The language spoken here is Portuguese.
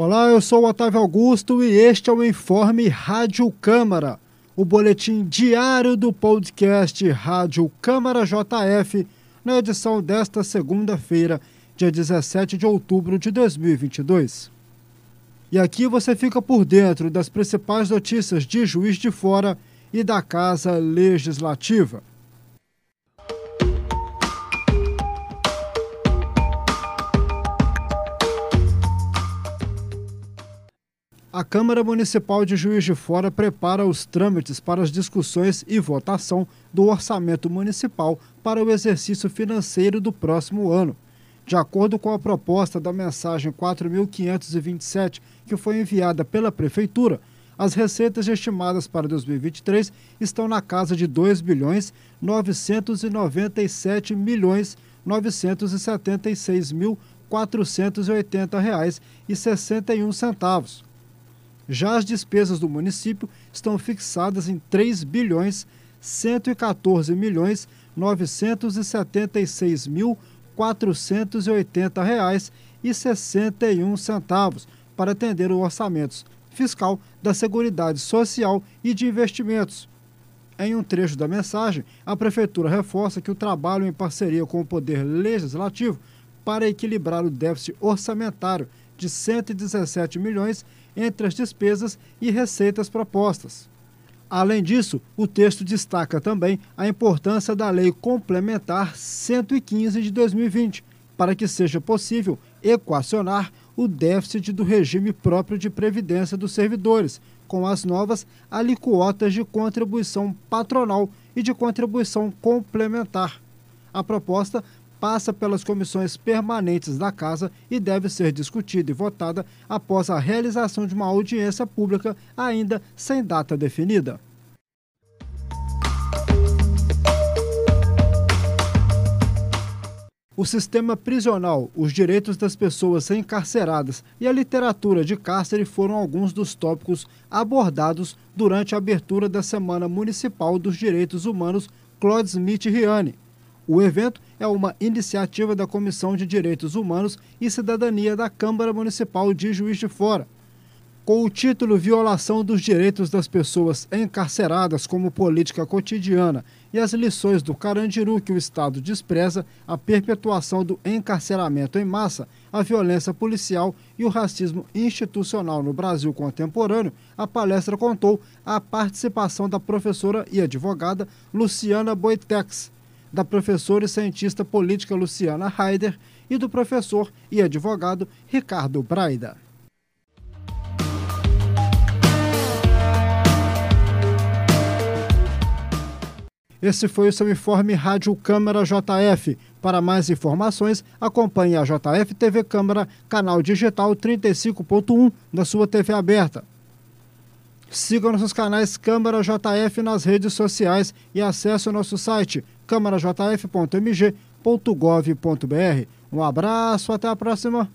Olá, eu sou o Otávio Augusto e este é o Informe Rádio Câmara, o boletim diário do podcast Rádio Câmara JF, na edição desta segunda-feira, dia 17 de outubro de 2022. E aqui você fica por dentro das principais notícias de Juiz de Fora e da Casa Legislativa. A Câmara Municipal de Juiz de Fora prepara os trâmites para as discussões e votação do orçamento municipal para o exercício financeiro do próximo ano. De acordo com a proposta da mensagem 4527, que foi enviada pela Prefeitura, as receitas estimadas para 2023 estão na casa de 2 bilhões 997 milhões 976 mil 480 reais e 61 centavos. Já as despesas do município estão fixadas em 3 bilhões 114 milhões 976 mil 480 reais e 61 centavos para atender o orçamento fiscal da Seguridade Social e de Investimentos. Em um trecho da mensagem, a prefeitura reforça que o trabalho em parceria com o Poder Legislativo para equilibrar o déficit orçamentário de 117 milhões entre as despesas e receitas propostas. Além disso, o texto destaca também a importância da Lei Complementar 115 de 2020, para que seja possível equacionar o déficit do regime próprio de previdência dos servidores, com as novas alíquotas de contribuição patronal e de contribuição complementar. A proposta passa pelas comissões permanentes da Casa e deve ser discutida e votada após a realização de uma audiência pública ainda sem data definida. O sistema prisional, os direitos das pessoas encarceradas e a literatura de cárcere foram alguns dos tópicos abordados durante a abertura da Semana Municipal dos Direitos Humanos Claude Smith Riani o evento é uma iniciativa da Comissão de Direitos Humanos e Cidadania da Câmara Municipal de Juiz de Fora. Com o título Violação dos Direitos das Pessoas Encarceradas como Política Cotidiana e as lições do Carandiru que o Estado despreza, a perpetuação do encarceramento em massa, a violência policial e o racismo institucional no Brasil contemporâneo, a palestra contou a participação da professora e advogada Luciana Boitex da professora e cientista política Luciana Haider e do professor e advogado Ricardo Braida. Esse foi o seu informe Rádio Câmara JF. Para mais informações, acompanhe a JF TV Câmara, canal digital 35.1 da sua TV aberta. Siga nossos canais Câmara JF nas redes sociais e acesse o nosso site câmarajf.mg.gov.br. Um abraço, até a próxima.